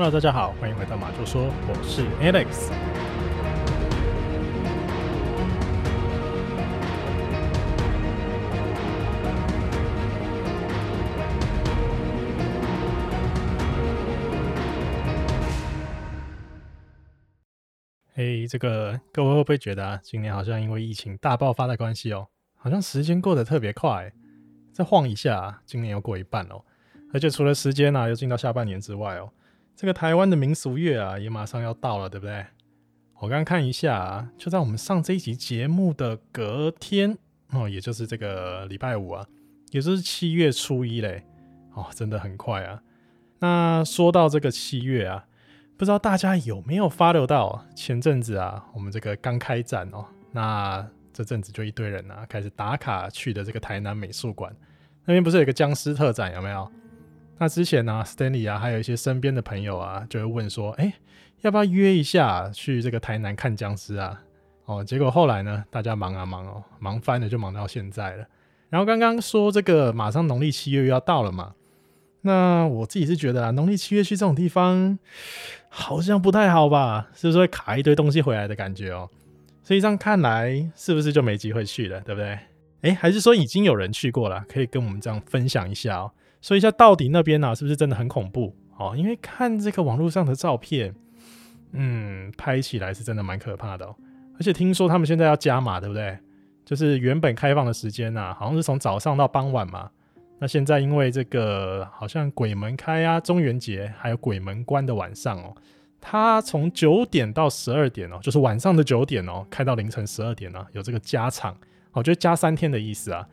Hello，大家好，欢迎回到马厩说，我是 Alex。嘿，这个各位会不会觉得啊，今年好像因为疫情大爆发的关系哦，好像时间过得特别快，再晃一下，今年又过一半哦，而且除了时间啊，又进到下半年之外哦。这个台湾的民俗月啊，也马上要到了，对不对？我刚刚看一下啊，就在我们上这一集节目的隔天哦，也就是这个礼拜五啊，也就是七月初一嘞，哦，真的很快啊。那说到这个七月啊，不知道大家有没有发流到前阵子啊，我们这个刚开展哦，那这阵子就一堆人啊开始打卡去的这个台南美术馆，那边不是有个僵尸特展，有没有？那之前呢、，Stanley 啊，还有一些身边的朋友啊，就会问说，哎、要不要约一下去这个台南看僵尸啊？哦，结果后来呢，大家忙啊忙哦，忙翻了，就忙到现在了。然后刚刚说这个马上农历七月又要到了嘛，那我自己是觉得啊，农历七月去这种地方好像不太好吧？是不是会卡一堆东西回来的感觉哦？所以这样看来，是不是就没机会去了，对不对？哎、还是说已经有人去过了，可以跟我们这样分享一下哦？说一下到底那边呢、啊，是不是真的很恐怖？哦，因为看这个网络上的照片，嗯，拍起来是真的蛮可怕的哦。而且听说他们现在要加码，对不对？就是原本开放的时间啊，好像是从早上到傍晚嘛。那现在因为这个好像鬼门开啊，中元节还有鬼门关的晚上哦，它从九点到十二点哦，就是晚上的九点哦，开到凌晨十二点呢、啊，有这个加场，我觉得加三天的意思啊。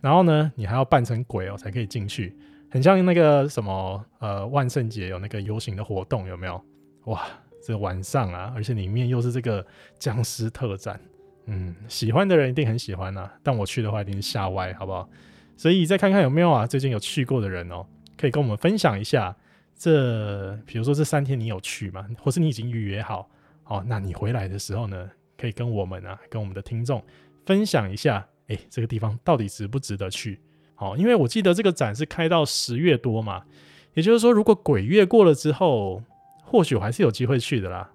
然后呢，你还要扮成鬼哦，才可以进去。很像那个什么呃，万圣节有那个游行的活动，有没有？哇，这晚上啊，而且里面又是这个僵尸特展，嗯，喜欢的人一定很喜欢啊。但我去的话一定是吓歪，好不好？所以再看看有没有啊，最近有去过的人哦，可以跟我们分享一下。这比如说这三天你有去吗？或是你已经预约好？哦，那你回来的时候呢，可以跟我们啊，跟我们的听众分享一下，哎，这个地方到底值不值得去？哦，因为我记得这个展是开到十月多嘛，也就是说，如果鬼月过了之后，或许我还是有机会去的啦。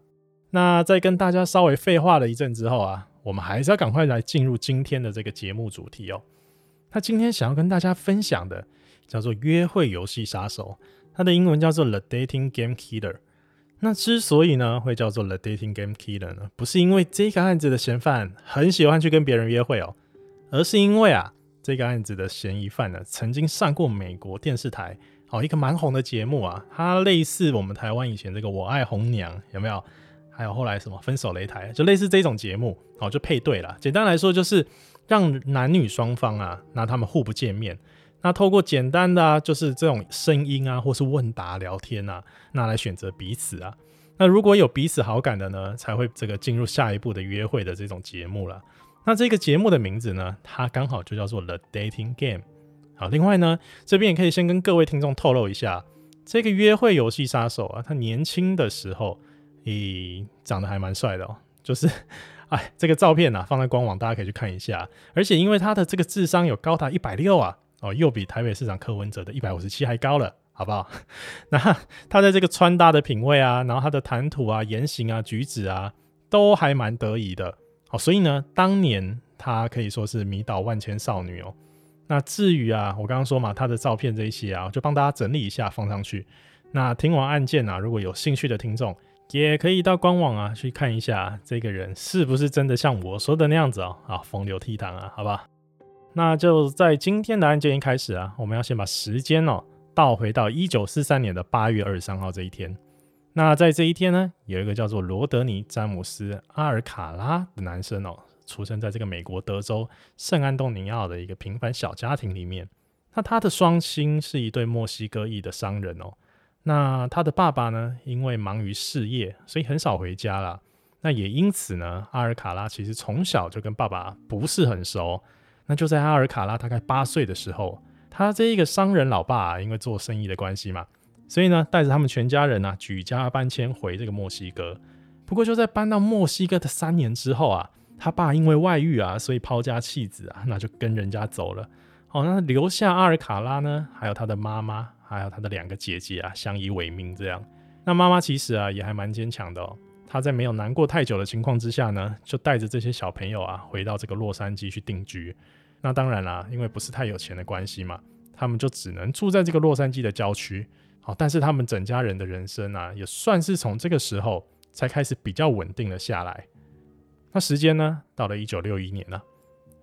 那在跟大家稍微废话了一阵之后啊，我们还是要赶快来进入今天的这个节目主题哦。那今天想要跟大家分享的叫做《约会游戏杀手》，它的英文叫做 The Dating Game Killer。那之所以呢会叫做 The Dating Game Killer 呢，不是因为这个案子的嫌犯很喜欢去跟别人约会哦，而是因为啊。这个案子的嫌疑犯呢，曾经上过美国电视台哦，一个蛮红的节目啊，它类似我们台湾以前这个《我爱红娘》有没有？还有后来什么《分手擂台》，就类似这种节目哦，就配对了。简单来说，就是让男女双方啊，那他们互不见面，那透过简单的啊，就是这种声音啊，或是问答聊天啊，那来选择彼此啊。那如果有彼此好感的呢，才会这个进入下一步的约会的这种节目了。那这个节目的名字呢，它刚好就叫做 The Dating Game。好，另外呢，这边也可以先跟各位听众透露一下，这个约会游戏杀手啊，他年轻的时候，咦，长得还蛮帅的哦。就是，哎，这个照片啊，放在官网，大家可以去看一下。而且因为他的这个智商有高达一百六啊，哦，又比台北市长柯文哲的一百五十七还高了，好不好？那他在这个穿搭的品味啊，然后他的谈吐啊、言行啊、举止啊，都还蛮得意的。好，所以呢，当年他可以说是迷倒万千少女哦。那至于啊，我刚刚说嘛，他的照片这一些啊，就帮大家整理一下放上去。那听完案件啊，如果有兴趣的听众，也可以到官网啊去看一下，这个人是不是真的像我说的那样子哦。啊，风流倜傥啊，好吧。那就在今天的案件一开始啊，我们要先把时间哦倒回到一九四三年的八月二十三号这一天。那在这一天呢，有一个叫做罗德尼·詹姆斯·阿尔卡拉的男生哦，出生在这个美国德州圣安东尼奥的一个平凡小家庭里面。那他的双亲是一对墨西哥裔的商人哦。那他的爸爸呢，因为忙于事业，所以很少回家啦。那也因此呢，阿尔卡拉其实从小就跟爸爸不是很熟。那就在阿尔卡拉大概八岁的时候，他这一个商人老爸，因为做生意的关系嘛。所以呢，带着他们全家人啊，举家搬迁回这个墨西哥。不过就在搬到墨西哥的三年之后啊，他爸因为外遇啊，所以抛家弃子啊，那就跟人家走了。好，那留下阿尔卡拉呢，还有他的妈妈，还有他的两个姐姐啊，相依为命这样。那妈妈其实啊也还蛮坚强的哦。她在没有难过太久的情况之下呢，就带着这些小朋友啊回到这个洛杉矶去定居。那当然啦，因为不是太有钱的关系嘛，他们就只能住在这个洛杉矶的郊区。好，但是他们整家人的人生啊，也算是从这个时候才开始比较稳定了下来。那时间呢，到了一九六一年了啊，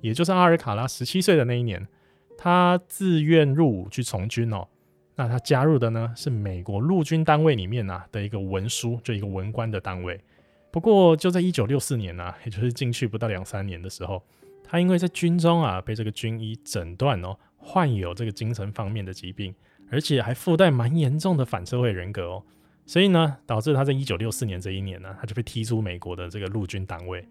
也就是阿尔卡拉十七岁的那一年，他自愿入伍去从军哦。那他加入的呢，是美国陆军单位里面啊的一个文书，就一个文官的单位。不过就在一九六四年啊，也就是进去不到两三年的时候，他因为在军中啊被这个军医诊断哦，患有这个精神方面的疾病，而且还附带蛮严重的反社会人格哦，所以呢，导致他在一九六四年这一年呢，他就被踢出美国的这个陆军单位。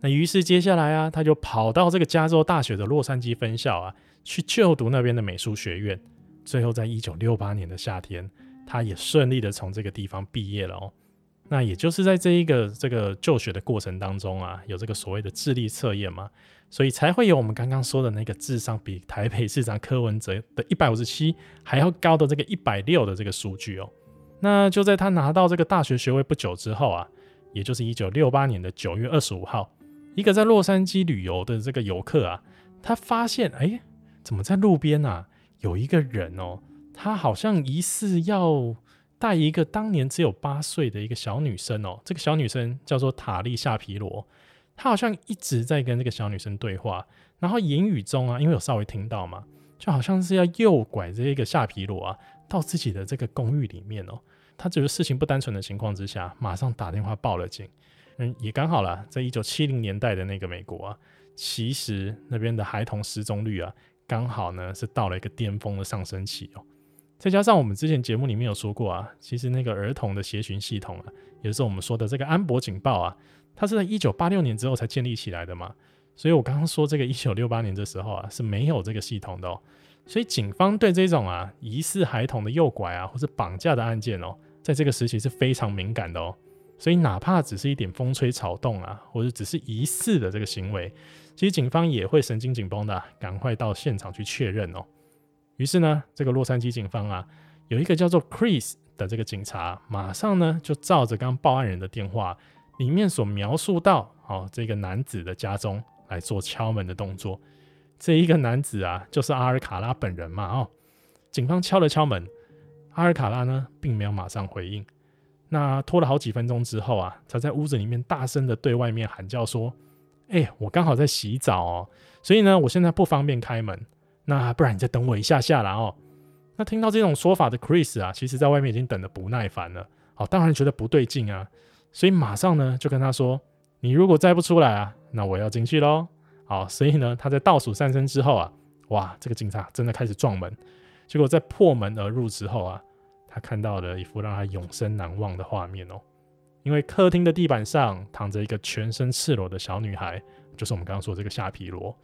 那于是接下来啊，他就跑到这个加州大学的洛杉矶分校啊，去就读那边的美术学院。最后，在一九六八年的夏天，他也顺利的从这个地方毕业了哦。那也就是在这一个这个就学的过程当中啊，有这个所谓的智力测验嘛，所以才会有我们刚刚说的那个智商比台北市长柯文哲的一百五十七还要高的这个一百六的这个数据哦。那就在他拿到这个大学学位不久之后啊，也就是一九六八年的九月二十五号，一个在洛杉矶旅游的这个游客啊，他发现哎，怎么在路边啊？有一个人哦，他好像疑似要带一个当年只有八岁的一个小女生哦。这个小女生叫做塔利夏皮罗，她好像一直在跟这个小女生对话，然后言语中啊，因为有稍微听到嘛，就好像是要诱拐这一个夏皮罗啊到自己的这个公寓里面哦。她觉得事情不单纯的情况之下，马上打电话报了警。嗯，也刚好啦，在一九七零年代的那个美国啊，其实那边的孩童失踪率啊。刚好呢是到了一个巅峰的上升期哦，再加上我们之前节目里面有说过啊，其实那个儿童的协寻系统啊，也就是我们说的这个安博警报啊，它是在一九八六年之后才建立起来的嘛，所以我刚刚说这个一九六八年的时候啊是没有这个系统的哦，所以警方对这种啊疑似孩童的诱拐啊或是绑架的案件哦，在这个时期是非常敏感的哦，所以哪怕只是一点风吹草动啊，或者只是疑似的这个行为。其实警方也会神经紧绷的，赶快到现场去确认哦。于是呢，这个洛杉矶警方啊，有一个叫做 Chris 的这个警察，马上呢就照着刚报案人的电话里面所描述到哦，这个男子的家中来做敲门的动作。这一个男子啊，就是阿尔卡拉本人嘛哦。警方敲了敲门，阿尔卡拉呢并没有马上回应。那拖了好几分钟之后啊，他在屋子里面大声的对外面喊叫说。哎、我刚好在洗澡哦，所以呢，我现在不方便开门。那不然你再等我一下下啦哦。那听到这种说法的 Chris 啊，其实在外面已经等得不耐烦了。哦，当然觉得不对劲啊，所以马上呢就跟他说：“你如果再不出来啊，那我要进去喽。”好，所以呢，他在倒数三声之后啊，哇，这个警察真的开始撞门。结果在破门而入之后啊，他看到了一幅让他永生难忘的画面哦。因为客厅的地板上躺着一个全身赤裸的小女孩，就是我们刚刚说的这个夏皮罗。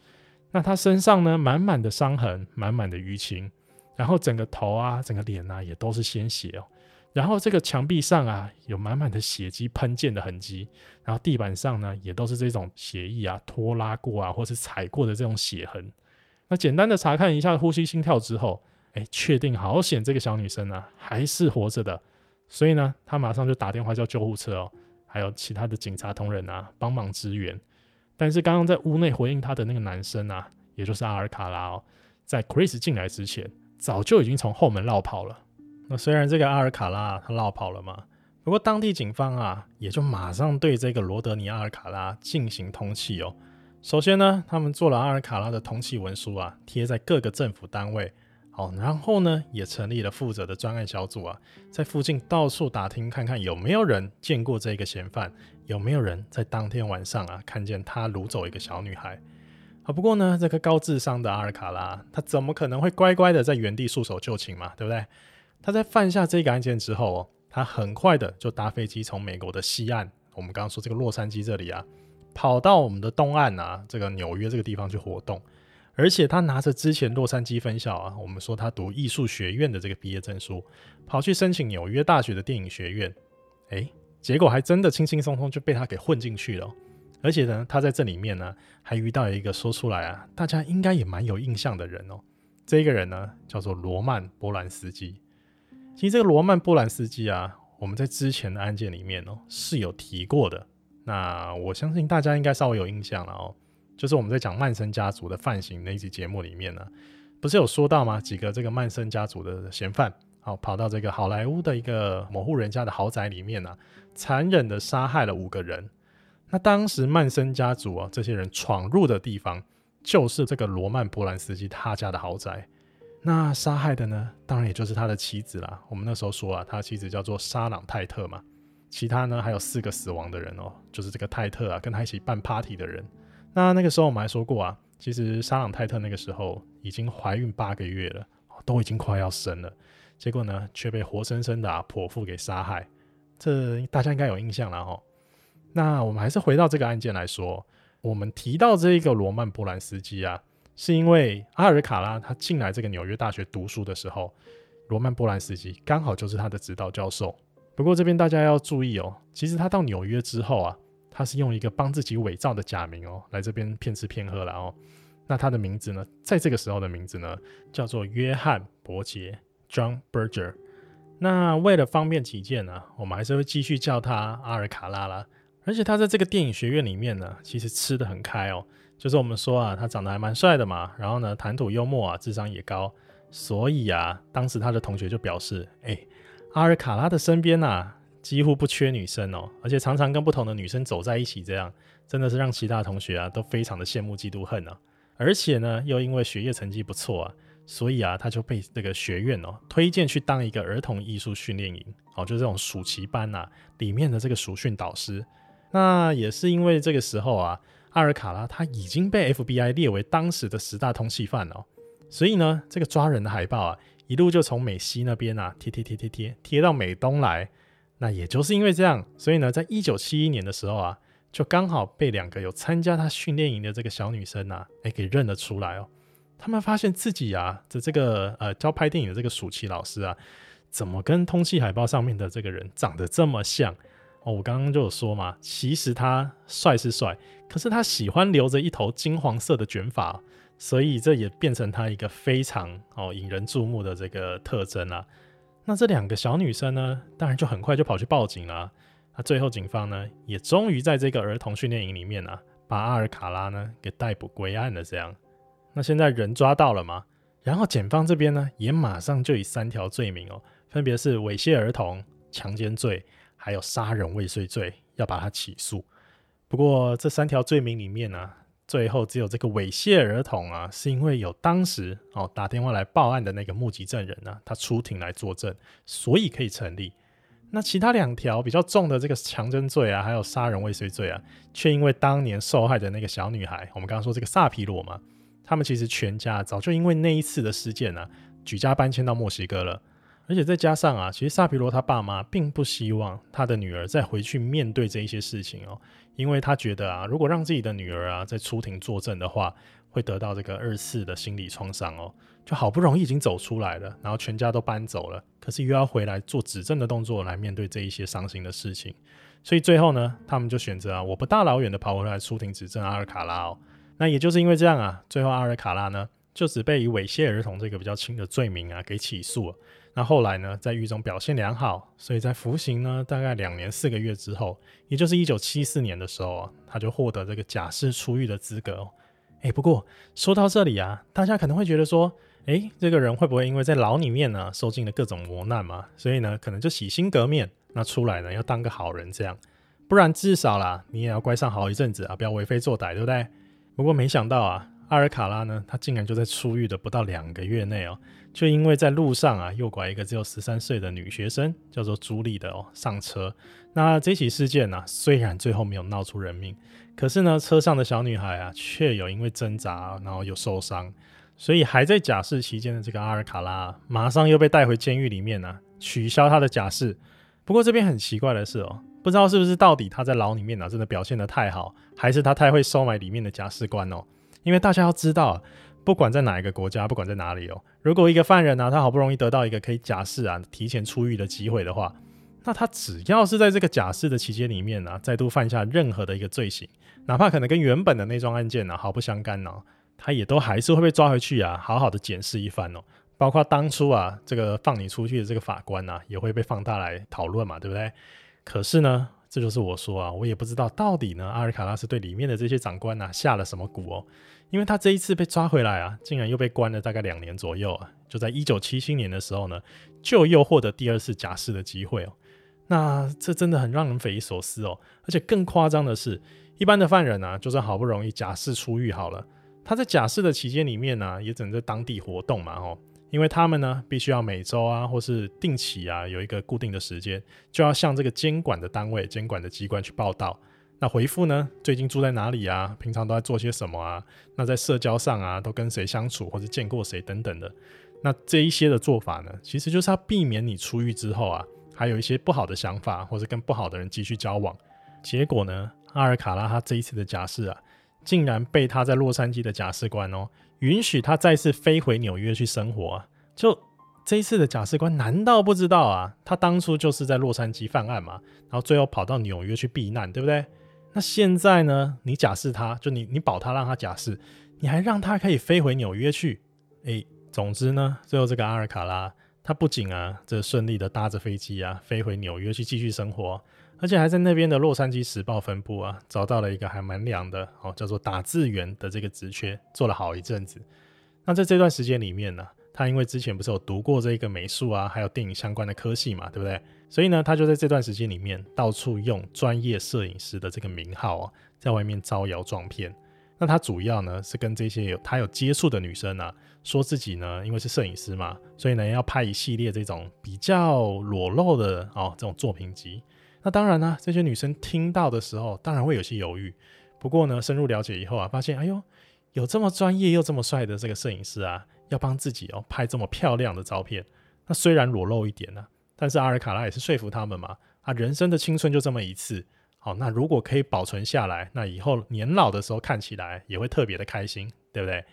那她身上呢，满满的伤痕，满满的淤青，然后整个头啊，整个脸啊，也都是鲜血哦。然后这个墙壁上啊，有满满的血迹喷溅的痕迹，然后地板上呢，也都是这种血液啊，拖拉过啊，或是踩过的这种血痕。那简单的查看一下呼吸心跳之后，哎，确定好险，这个小女生啊，还是活着的。所以呢，他马上就打电话叫救护车哦，还有其他的警察同仁啊帮忙支援。但是刚刚在屋内回应他的那个男生啊，也就是阿尔卡拉哦，在 Chris 进来之前，早就已经从后门绕跑了。那虽然这个阿尔卡拉他绕跑了嘛，不过当地警方啊也就马上对这个罗德尼阿尔卡拉进行通缉哦。首先呢，他们做了阿尔卡拉的通缉文书啊，贴在各个政府单位。好，然后呢，也成立了负责的专案小组啊，在附近到处打听，看看有没有人见过这个嫌犯，有没有人在当天晚上啊看见他掳走一个小女孩。好，不过呢，这个高智商的阿尔卡拉，他怎么可能会乖乖的在原地束手就擒嘛？对不对？他在犯下这个案件之后哦，他很快的就搭飞机从美国的西岸，我们刚刚说这个洛杉矶这里啊，跑到我们的东岸啊，这个纽约这个地方去活动。而且他拿着之前洛杉矶分校啊，我们说他读艺术学院的这个毕业证书，跑去申请纽约大学的电影学院，哎，结果还真的轻轻松松就被他给混进去了。而且呢，他在这里面呢，还遇到一个说出来啊，大家应该也蛮有印象的人哦。这个人呢，叫做罗曼·波兰斯基。其实这个罗曼·波兰斯基啊，我们在之前的案件里面哦是有提过的。那我相信大家应该稍微有印象了哦，就是我们在讲曼森家族的犯行那一集节目里面呢，不是有说到吗？几个这个曼森家族的嫌犯，好跑到这个好莱坞的一个某户人家的豪宅里面呢，残忍的杀害了五个人。那当时曼森家族啊，这些人闯入的地方就是这个罗曼波兰斯基他家的豪宅。那杀害的呢，当然也就是他的妻子啦。我们那时候说啊，他妻子叫做沙朗泰特嘛。其他呢，还有四个死亡的人哦，就是这个泰特啊，跟他一起办 party 的人。那那个时候我们还说过啊，其实沙朗泰特那个时候已经怀孕八个月了，都已经快要生了，结果呢，却被活生生的啊剖腹给杀害。这大家应该有印象了哈。那我们还是回到这个案件来说，我们提到这一个罗曼波兰斯基啊，是因为阿尔卡拉他进来这个纽约大学读书的时候，罗曼波兰斯基刚好就是他的指导教授。不过这边大家要注意哦，其实他到纽约之后啊，他是用一个帮自己伪造的假名哦，来这边骗吃骗喝了哦。那他的名字呢，在这个时候的名字呢，叫做约翰伯杰 （John Berger）。那为了方便起见呢，我们还是会继续叫他阿尔卡拉啦。而且他在这个电影学院里面呢，其实吃得很开哦。就是我们说啊，他长得还蛮帅的嘛，然后呢，谈吐幽默啊，智商也高，所以啊，当时他的同学就表示，哎。阿尔卡拉的身边啊，几乎不缺女生哦，而且常常跟不同的女生走在一起，这样真的是让其他同学啊都非常的羡慕嫉妒恨啊。而且呢，又因为学业成绩不错啊，所以啊，他就被这个学院哦推荐去当一个儿童艺术训练营哦，就这种暑期班呐、里面的这个暑训导师。那也是因为这个时候啊，阿尔卡拉他已经被 FBI 列为当时的十大通缉犯哦，所以呢，这个抓人的海报啊。一路就从美西那边啊贴贴贴贴贴贴到美东来，那也就是因为这样，所以呢，在一九七一年的时候啊，就刚好被两个有参加他训练营的这个小女生啊，哎，给认了出来哦。他们发现自己啊的这个呃教拍电影的这个暑期老师啊，怎么跟通缉海报上面的这个人长得这么像哦？我刚刚就有说嘛，其实他帅是帅，可是他喜欢留着一头金黄色的卷发。所以这也变成他一个非常哦引人注目的这个特征啊。那这两个小女生呢，当然就很快就跑去报警了。那最后警方呢，也终于在这个儿童训练营里面啊，把阿尔卡拉呢给逮捕归案了。这样，那现在人抓到了吗？然后检方这边呢，也马上就以三条罪名哦，分别是猥亵儿童、强奸罪，还有杀人未遂罪，要把他起诉。不过这三条罪名里面呢、最后只有这个猥亵儿童啊，是因为有当时哦打电话来报案的那个目击证人呢、他出庭来作证，所以可以成立。那其他两条比较重的这个强奸罪啊，还有杀人未遂罪啊，却因为当年受害的那个小女孩，我们刚刚说这个萨皮罗嘛，他们其实全家早就因为那一次的事件呢、啊，举家搬迁到墨西哥了。而且再加上啊，其实萨皮罗他爸妈并不希望他的女儿再回去面对这一些事情哦。因为他觉得啊，如果让自己的女儿啊在出庭作证的话，会得到这个二次的心理创伤哦。就好不容易已经走出来了，然后全家都搬走了，可是又要回来做指证的动作来面对这一些伤心的事情，所以最后呢，他们就选择啊，我不大老远的跑回来出庭指证阿尔卡拉哦。那也就是因为这样啊，最后阿尔卡拉呢就只被以猥亵儿童这个比较轻的罪名啊给起诉了。那后来呢，在狱中表现良好，所以在服刑呢大概两年四个月之后，也就是一九七四年的时候啊，他就获得这个假释出狱的资格。哎，不过说到这里啊，大家可能会觉得说，哎，这个人会不会因为在牢里面呢受尽了各种磨难嘛，所以呢可能就洗心革面，那出来呢要当个好人这样，不然至少啦你也要乖上好一阵子啊，不要为非作歹，对不对？不过没想到啊。阿尔卡拉呢，他竟然就在出狱的不到两个月内哦，就因为在路上啊诱拐一个只有十三岁的女学生，叫做朱莉的哦上车。那这起事件呢、啊，虽然最后没有闹出人命，可是呢，车上的小女孩啊，却有因为挣扎然后有受伤，所以还在假释期间的这个阿尔卡拉，马上又被带回监狱里面呢、啊，取消他的假释。不过这边很奇怪的是哦，不知道是不是到底他在牢里面呢、啊，真的表现得太好，还是他太会收买里面的假释官哦。因为大家要知道，不管在哪一个国家，不管在哪里哦，如果一个犯人呢、他好不容易得到一个可以假释啊、提前出狱的机会的话，那他只要是在这个假释的期间里面呢、再度犯下任何的一个罪行，哪怕可能跟原本的那桩案件呢、毫不相干呢、他也都还是会被抓回去啊，好好的检视一番哦，包括当初啊，这个放你出去的这个法官啊，也会被放大来讨论嘛，对不对？可是呢，这就是我说啊，我也不知道到底呢，阿尔卡拉斯对里面的这些长官啊下了什么蛊哦，因为他这一次被抓回来啊，竟然又被关了大概两年左右啊，就在一九七七年的时候呢，就又获得第二次假释的机会哦。那这真的很让人匪夷所思哦，而且更夸张的是，一般的犯人啊，就算好不容易假释出狱好了，他在假释的期间里面呢、也只能在当地活动嘛，哦，因为他们呢，必须要每周啊，或是定期啊，有一个固定的时间，就要向这个监管的单位、监管的机关去报到。那回复呢，最近住在哪里啊？平常都在做些什么啊？那在社交上啊，都跟谁相处，或者见过谁等等的。那这一些的做法呢，其实就是要避免你出狱之后啊。还有一些不好的想法，或者跟不好的人继续交往，结果呢，阿尔卡拉他这一次的假释啊，竟然被他在洛杉矶的假释官哦，允许他再次飞回纽约去生活啊。就这一次的假释官难道不知道啊？他当初就是在洛杉矶犯案嘛，然后最后跑到纽约去避难，对不对？那现在呢，你假释他，就你你保他让他假释，你还让他可以飞回纽约去？诶，总之呢，最后这个阿尔卡拉。他不仅啊，这顺利的搭着飞机啊，飞回纽约去继续生活，而且还在那边的《洛杉矶时报》分部啊，找到了一个还蛮凉的哦，叫做打字员的这个职缺，做了好一阵子。那在这段时间里面呢，他因为之前不是有读过这个美术啊，还有电影相关的科系嘛，对不对？所以呢，他就在这段时间里面到处用专业摄影师的这个名号啊，在外面招摇撞骗。那他主要呢是跟这些有他有接触的女生啊，说自己呢因为是摄影师嘛，所以呢要拍一系列这种比较裸露的哦这种作品集。那当然呢，这些女生听到的时候，当然会有些犹豫。不过呢，深入了解以后啊，发现哎呦，有这么专业又这么帅的这个摄影师啊，要帮自己哦拍这么漂亮的照片。那虽然裸露一点呢，但是阿尔卡拉也是说服他们嘛，啊，人生的青春就这么一次。好，那如果可以保存下来，那以后年老的时候看起来也会特别的开心，对不对？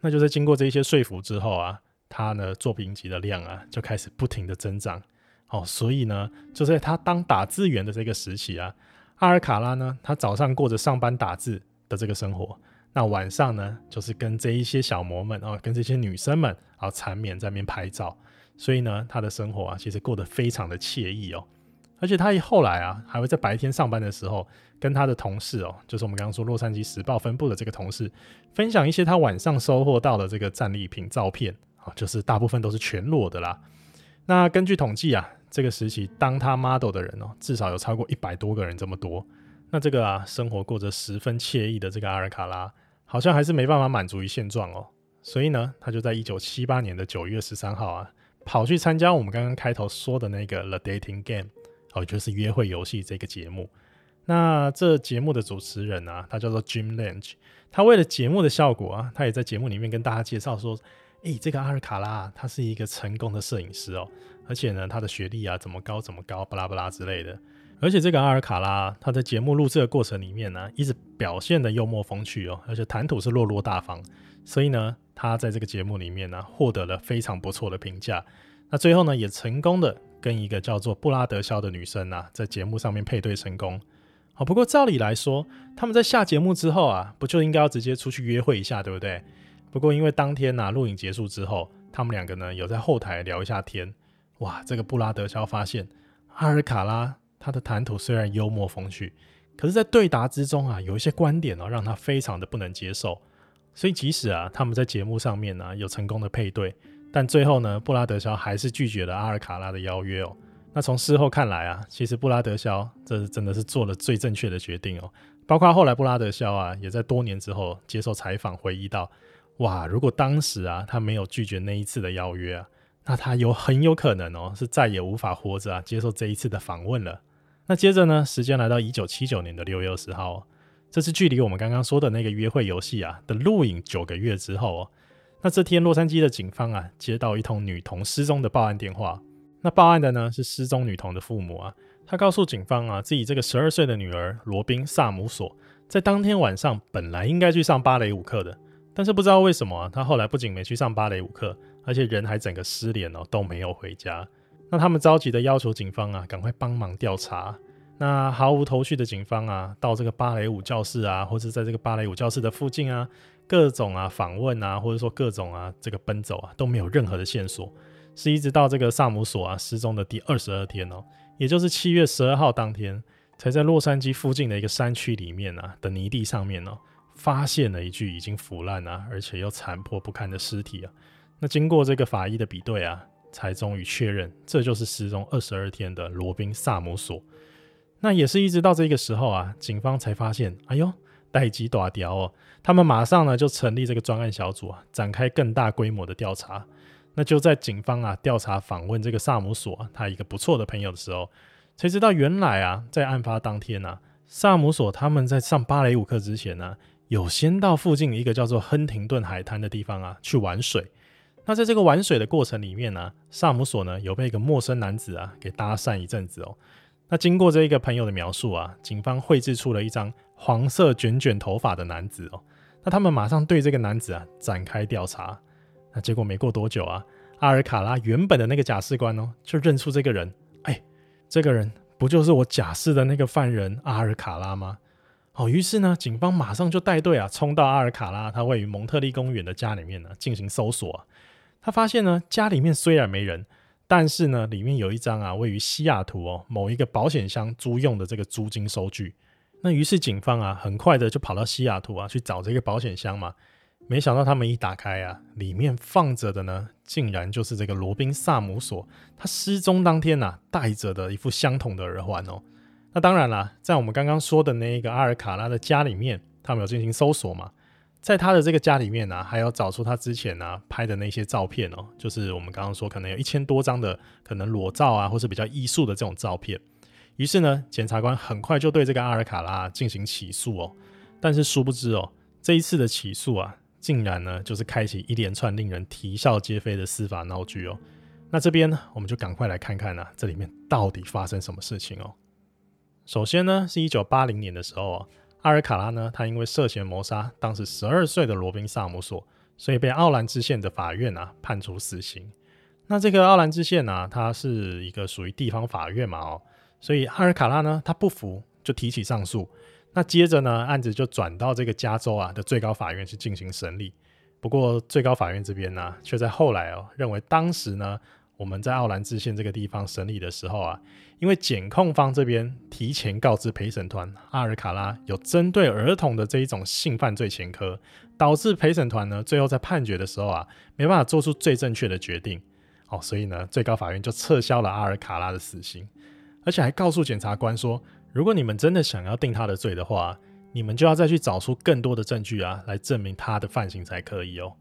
那就是经过这些说服之后啊，他呢作品集的量啊就开始不停的增长。哦，所以呢，就在他当打字员的这个时期啊，阿尔卡拉呢，他早上过着上班打字的这个生活，那晚上呢，就是跟这一些小模们啊，跟这些女生们啊缠绵在那边拍照，所以呢，他的生活啊，其实过得非常的惬意哦。而且他一后来啊，还会在白天上班的时候，跟他的同事哦，就是我们刚刚说洛杉矶时报分部的这个同事，分享一些他晚上收获到的这个战利品照片啊，就是大部分都是全裸的啦。那根据统计啊，这个时期当他 model 的人哦，至少有超过一百多个人这么多。那这个啊，生活过着十分惬意的这个阿尔卡拉，好像还是没办法满足于现状哦。所以呢，他就在一九七八年的九月十三号啊，跑去参加我们刚刚开头说的那个 The Dating Game。哦，就是约会游戏这个节目。那这节目的主持人啊，他叫做 Jim Lange。他为了节目的效果啊，他也在节目里面跟大家介绍说：“诶、这个阿尔卡拉他是一个成功的摄影师哦，而且呢，他的学历啊怎么高怎么高，巴拉巴拉之类的。而且这个阿尔卡拉他在节目录制的过程里面呢、一直表现得幽默风趣哦，而且谈吐是落落大方。所以呢，他在这个节目里面呢、获得了非常不错的评价。那最后呢，也成功的。跟一个叫做布拉德肖的女生啊，在节目上面配对成功。好，不过照理来说，他们在下节目之后啊，不就应该要直接出去约会一下，对不对？不过因为当天啊，录影结束之后，他们两个呢有在后台聊一下天。哇，这个布拉德肖发现阿尔卡拉他的谈吐虽然幽默风趣，可是，在对答之中啊，有一些观点哦，让他非常的不能接受。所以即使啊，他们在节目上面呢、有成功的配对。但最后呢，布拉德肖还是拒绝了阿尔卡拉的邀约哦。那从事后看来啊，其实布拉德肖这是真的是做了最正确的决定哦。包括后来布拉德肖啊，也在多年之后接受采访回忆到，哇，如果当时啊他没有拒绝那一次的邀约啊，那他有很有可能哦是再也无法活着啊接受这一次的访问了。那接着呢，时间来到一九七九年的六月二十号，这是距离我们刚刚说的那个约会游戏啊的录影九个月之后哦。那这天，洛杉矶的警方啊，接到一通女童失踪的报案电话。那报案的呢，是失踪女童的父母啊。他告诉警方啊，自己这个十二岁的女儿罗宾·萨姆索，在当天晚上本来应该去上芭蕾舞课的，但是不知道为什么啊，她后来不仅没去上芭蕾舞课，而且人还整个失联哦，都没有回家。那他们着急的要求警方啊，赶快帮忙调查。那毫无头绪的警方啊，到这个芭蕾舞教室啊，或者在这个芭蕾舞教室的附近啊，各种啊访问啊，或者说各种啊这个奔走啊，都没有任何的线索。是一直到这个萨姆索啊失踪的第二十二天哦，也就是七月十二号当天，才在洛杉矶附近的一个山区里面啊的泥地上面哦，发现了一具已经腐烂啊，而且又残破不堪的尸体啊。那经过这个法医的比对啊，才终于确认这就是失踪二十二天的罗宾萨姆索。那也是一直到这个时候啊，警方才发现，哎呦，代志大条哦！他们马上呢就成立这个专案小组啊，展开更大规模的调查。那就在警方啊调查访问这个萨姆索，他一个不错的朋友的时候，才知道原来啊，在案发当天啊，萨姆索他们在上芭蕾舞课之前呢，有先到附近一个叫做亨廷顿海滩的地方啊去玩水。那在这个玩水的过程里面呢，萨姆索呢有被一个陌生男子啊给搭讪一阵子哦。那经过这一个朋友的描述啊，警方绘制出了一张黄色卷卷头发的男子哦。那他们马上对这个男子啊展开调查。那结果没过多久啊，阿尔卡拉原本的那个假释官哦，就认出这个人，哎，这个人不就是我假释的那个犯人阿尔卡拉吗？哦，于是呢，警方马上就带队啊，冲到阿尔卡拉他位于蒙特利公园的家里面呢进行搜索。他发现呢，家里面虽然没人。但是呢，里面有一张啊，位于西雅图哦某一个保险箱租用的这个租金收据。那于是警方啊，很快的就跑到西雅图啊去找这个保险箱嘛。没想到他们一打开啊，里面放着的呢，竟然就是这个罗宾萨姆索他失踪当天呐、啊、戴着的一副相同的耳环哦。那当然啦，在我们刚刚说的那一个阿尔卡拉的家里面，他们有进行搜索嘛。在他的这个家里面呢、啊，还要找出他之前呢、拍的那些照片哦，就是我们刚刚说可能有一千多张的可能裸照啊，或是比较艺术的这种照片。于是呢，检察官很快就对这个阿尔卡拉进行起诉哦。但是殊不知哦，这一次的起诉啊，竟然呢就是开启一连串令人啼笑皆非的司法闹剧哦。那这边呢，我们就赶快来看看啊，这里面到底发生什么事情哦。首先呢，是一九八零年的时候啊。阿尔卡拉呢，他因为涉嫌谋杀当时十二岁的罗宾萨姆索，所以被奥兰治县的法院啊判处死刑。那这个奥兰治县啊，它是一个属于地方法院嘛，哦，所以阿尔卡拉呢，他不服就提起上诉。那接着呢，案子就转到这个加州啊的最高法院去进行审理。不过最高法院这边呢，却在后来哦认为当时呢。我们在奥兰治县这个地方审理的时候啊，因为检控方这边提前告知陪审团阿尔卡拉有针对儿童的这一种性犯罪前科，导致陪审团呢最后在判决的时候啊，没办法做出最正确的决定。哦，所以呢，最高法院就撤销了阿尔卡拉的死刑，而且还告诉检察官说，如果你们真的想要定他的罪的话，你们就要再去找出更多的证据啊，来证明他的犯行才可以哦。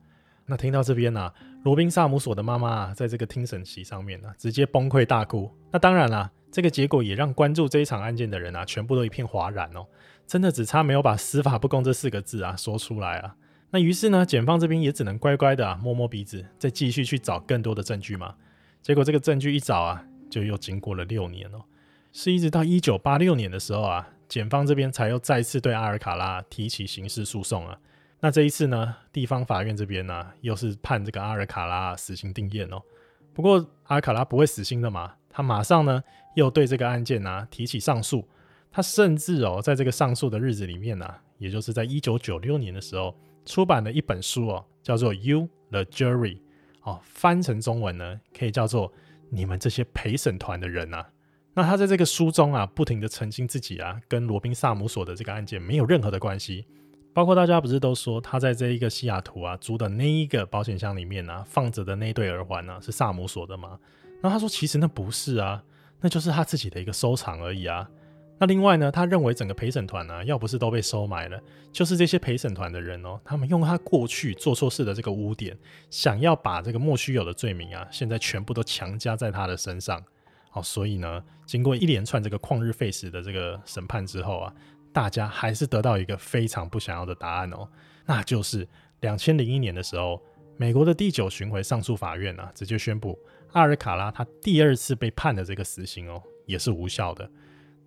那听到这边呢、啊，罗宾萨姆索的妈妈啊，在这个听审席上面呢、直接崩溃大哭。那当然啦，这个结果也让关注这一场案件的人啊，全部都一片哗然哦。真的只差没有把“司法不公”这四个字啊说出来啊。那于是呢，检方这边也只能乖乖的啊，摸摸鼻子，再继续去找更多的证据嘛。结果这个证据一找啊，就又经过了六年哦，是一直到一九八六年的时候啊，检方这边才又再次对阿尔卡拉提起刑事诉讼啊。那这一次呢，地方法院这边呢，又是判这个阿尔卡拉死刑定谳哦。不过阿尔卡拉不会死心的嘛，他马上呢又对这个案件呢提起上诉。他甚至哦，在这个上诉的日子里面呢，也就是在一九九六年的时候，出版了一本书哦，叫做《You the Jury》哦，翻成中文呢，可以叫做“你们这些陪审团的人啊”。那他在这个书中啊，不停的澄清自己啊，跟罗宾萨姆索的这个案件没有任何的关系。包括大家不是都说他在这一个西雅图啊租的那一个保险箱里面啊放着的那对耳环、啊、是萨姆索的吗？然后他说其实那不是啊，那就是他自己的一个收藏而已啊。那另外呢，他认为整个陪审团呢要不是都被收买了，就是这些陪审团的人哦，他们用他过去做错事的这个污点，想要把这个莫须有的罪名啊，现在全部都强加在他的身上。好，所以呢，经过一连串这个旷日费时的这个审判之后啊。大家还是得到一个非常不想要的答案哦，那就是两千零一年的时候，美国的第九巡回上诉法院啊，直接宣布阿尔卡拉他第二次被判的这个死刑哦，也是无效的。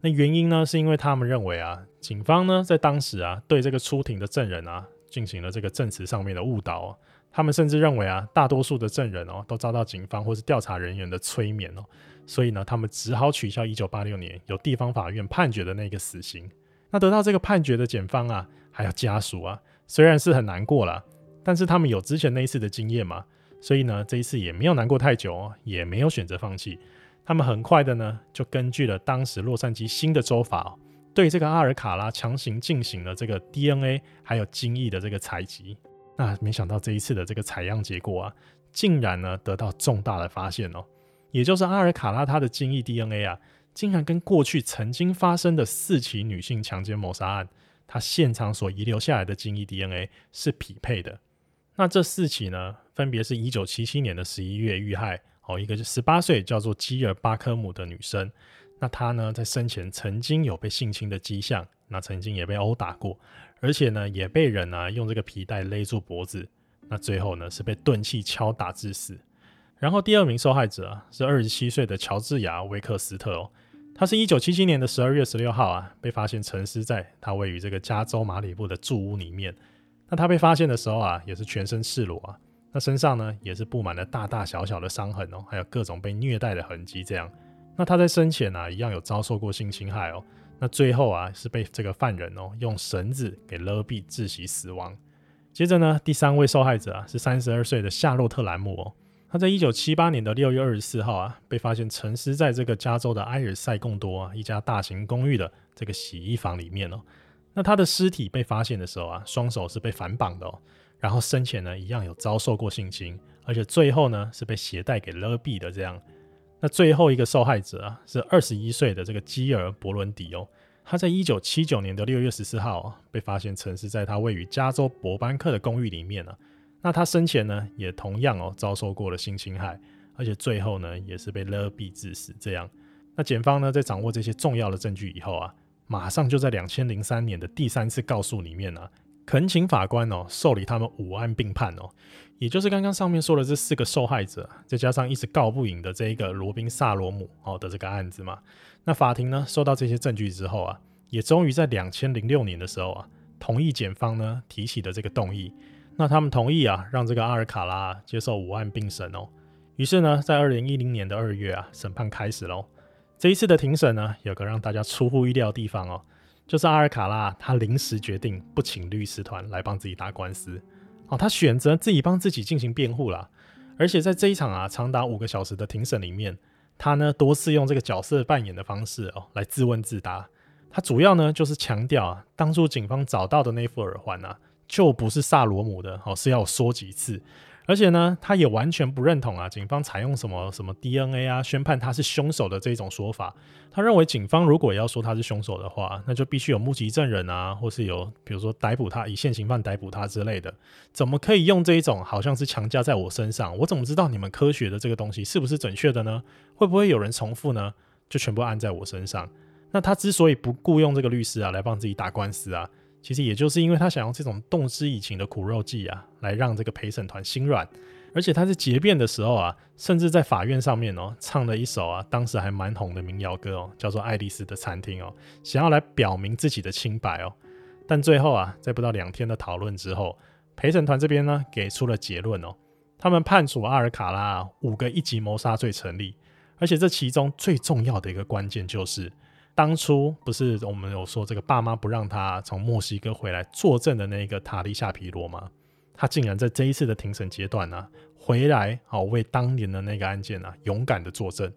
那原因呢，是因为他们认为啊，警方呢在当时啊对这个出庭的证人啊进行了这个证词上面的误导，他们甚至认为啊，大多数的证人哦都遭到警方或是调查人员的催眠哦，所以呢，他们只好取消一九八六年由地方法院判决的那个死刑。那得到这个判决的检方啊，还有家属啊，虽然是很难过啦，但是他们有之前那一次的经验嘛，所以呢，这一次也没有难过太久，也没有选择放弃。他们很快的呢，就根据了当时洛杉矶新的州法哦，对这个阿尔卡拉强行进行了这个 DNA 还有精液的这个采集。那没想到这一次的这个采样结果啊，竟然呢得到重大的发现哦，也就是阿尔卡拉他的精液 DNA 啊，竟然跟过去曾经发生的四起女性强奸谋杀案，她现场所遗留下来的精液 DNA 是匹配的。那这四起呢，分别是一九七七年的十一月遇害哦，一个是十八岁叫做基尔巴科姆的女生，那她呢在生前曾经有被性侵的迹象，那曾经也被殴打过。而且呢，也被人啊用这个皮带勒住脖子，那最后呢是被钝器敲打致死。然后第二名受害者啊是二十七岁的乔治亚·维克斯特哦，他是一九七七年的十二月十六号啊被发现沉尸在他位于这个加州马里布的住屋里面。那他被发现的时候啊也是全身赤裸啊，那身上呢也是布满了大大小小的伤痕哦，还有各种被虐待的痕迹这样。那他在生前啊一样有遭受过性侵害哦。那最后啊，是被这个犯人哦用绳子给勒毙窒息死亡。接着呢，第三位受害者啊是三十二岁的夏洛特兰姆哦，他在一九七八年的六月二十四号啊被发现沉尸在这个加州的埃尔塞贡多啊一家大型公寓的这个洗衣房里面哦。那他的尸体被发现的时候啊，双手是被反绑的哦，然后生前呢一样有遭受过性侵，而且最后呢是被鞋带给勒毙的这样。那最后一个受害者啊，是二十一岁的这个基尔伯伦迪哦，他在一九七九年的六月十四号啊，被发现沉尸在他位于加州伯班克的公寓里面了。那他生前呢，也同样哦遭受过了性侵害，而且最后呢，也是被勒毙致死。这样，那检方呢，在掌握这些重要的证据以后啊，马上就在两千零三年的第三次告诉里面呢，恳请法官哦受理他们五案并判哦。也就是刚刚上面说的这四个受害者，再加上一直告不赢的这一个罗宾萨罗姆哦的这个案子嘛，那法庭呢收到这些证据之后啊，也终于在两千零六年的时候啊，同意检方呢提起的这个动议，那他们同意啊，让这个阿尔卡拉接受五案并审哦。于是呢，在二零一零年的二月啊，审判开始喽。这一次的庭审呢，有个让大家出乎意料的地方哦，就是阿尔卡拉他临时决定不请律师团来帮自己打官司。哦，他选择自己帮自己进行辩护啦，而且在这一场啊长达五个小时的庭审里面，他呢多次用这个角色扮演的方式哦来自问自答。他主要呢就是强调啊，当初警方找到的那副耳环啊，就不是萨罗姆的哦，是要说几次。而且呢，他也完全不认同啊，警方采用什么什么 DNA 啊，宣判他是凶手的这种说法。他认为警方如果要说他是凶手的话，那就必须有目击证人啊，或是有比如说逮捕他，以现行犯逮捕他之类的。怎么可以用这一种好像是强加在我身上？我怎么知道你们科学的这个东西是不是准确的呢？会不会有人重复呢？就全部按在我身上。那他之所以不雇佣这个律师啊，来帮自己打官司啊。其实也就是因为他想用这种动之以情的苦肉计啊，来让这个陪审团心软。而且他在结辩的时候啊，甚至在法院上面哦，唱了一首啊，当时还蛮红的民谣歌哦，叫做《爱丽丝的餐厅》哦，想要来表明自己的清白哦。但最后啊，在不到两天的讨论之后，陪审团这边呢，给出了结论哦，他们判处阿尔卡拉五个一级谋杀罪成立。而且这其中最重要的一个关键就是。当初不是我们有说这个爸妈不让他从墨西哥回来作证的那个塔利夏皮罗吗？他竟然在这一次的庭审阶段呢、回来好为当年的那个案件呢、啊、勇敢的作证，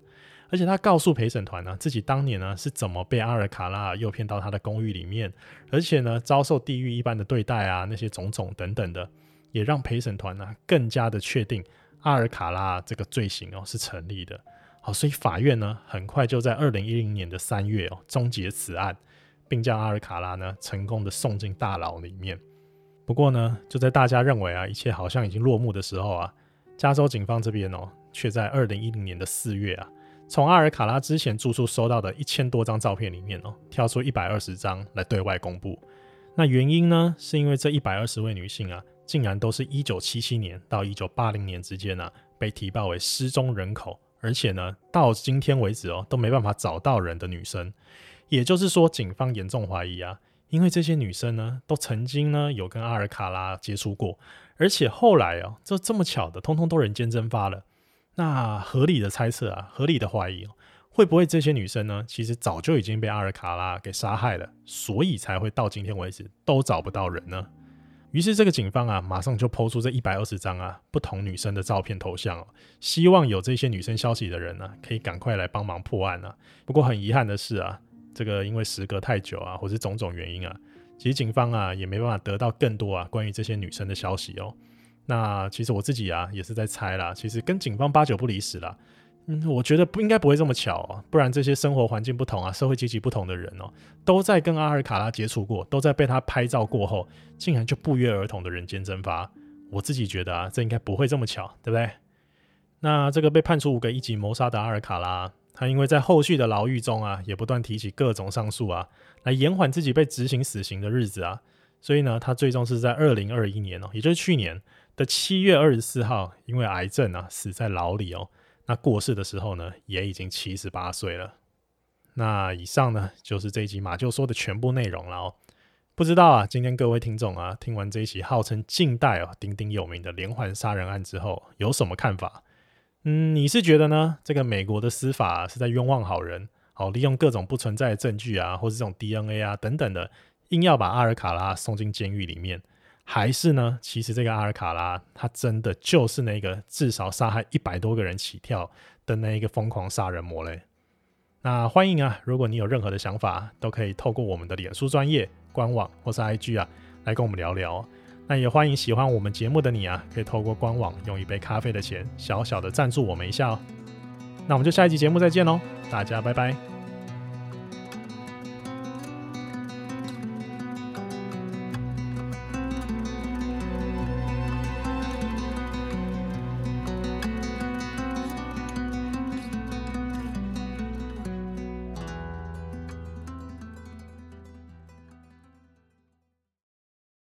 而且他告诉陪审团呢，自己当年呢是怎么被阿尔卡拉诱骗到他的公寓里面，而且呢遭受地狱一般的对待啊，那些种种等等的，也让陪审团呢更加的确定阿尔卡拉这个罪行哦是成立的。好，所以法院呢，很快就在二零一零年的三月哦，终结此案，并将阿尔卡拉呢成功的送进大牢里面。不过呢，就在大家认为啊，一切好像已经落幕的时候啊，加州警方这边哦，却在二零一零年的四月啊，从阿尔卡拉之前住处收到的一千多张照片里面哦，挑出一百二十张来对外公布。那原因呢，是因为这一百二十位女性啊，竟然都是一九七七年到一九八零年之间呢、啊，被提报为失踪人口。而且呢，到今天为止哦，都没办法找到人的女生，也就是说，警方严重怀疑啊，因为这些女生呢，都曾经呢有跟阿尔卡拉接触过，而且后来哦，这这么巧的，通通都人间蒸发了。那合理的猜测啊，合理的怀疑哦，会不会这些女生呢，其实早就已经被阿尔卡拉给杀害了，所以才会到今天为止都找不到人呢？于是这个警方啊，马上就抛出这一百二十张啊不同女生的照片头像哦，希望有这些女生消息的人呢，可以赶快来帮忙破案啊。不过很遗憾的是啊，这个因为时隔太久啊，或是种种原因啊。其实警方啊也没办法得到更多啊关于这些女生的消息哦。那其实我自己啊也是在猜啦，其实跟警方八九不离十啦。嗯，我觉得不应该不会这么巧哦，不然这些生活环境不同啊、社会阶级不同的人哦，都在跟阿尔卡拉接触过，都在被他拍照过后，竟然就不约而同的人间蒸发。我自己觉得啊，这应该不会这么巧，对不对？那这个被判处五个一级谋杀的阿尔卡拉。他因为在后续的牢狱中啊，也不断提起各种上诉啊，来延缓自己被执行死刑的日子啊，所以呢，他最终是在二零二一年哦，也就是去年的七月二十四号，因为癌症啊，死在牢里哦。那过世的时候呢，也已经七十八岁了。那以上呢，就是这一集马厩说的全部内容了哦。不知道啊，今天各位听众啊，听完这一起号称近代哦鼎鼎有名的连环杀人案之后，有什么看法？嗯，你是觉得呢？这个美国的司法是在冤枉好人，好利用各种不存在的证据啊，或是这种 DNA 啊等等的，硬要把阿尔卡拉送进监狱里面，还是呢？其实这个阿尔卡拉他真的就是那个至少杀害一百多个人起跳的那一个疯狂杀人魔嘞？那欢迎啊，如果你有任何的想法，都可以透过我们的脸书专业官网或是 IG 啊，来跟我们聊聊。那也欢迎喜欢我们节目的你啊，可以透过官网用一杯咖啡的钱，小小的赞助我们一下哦。那我们就下一集节目再见喽，大家拜拜。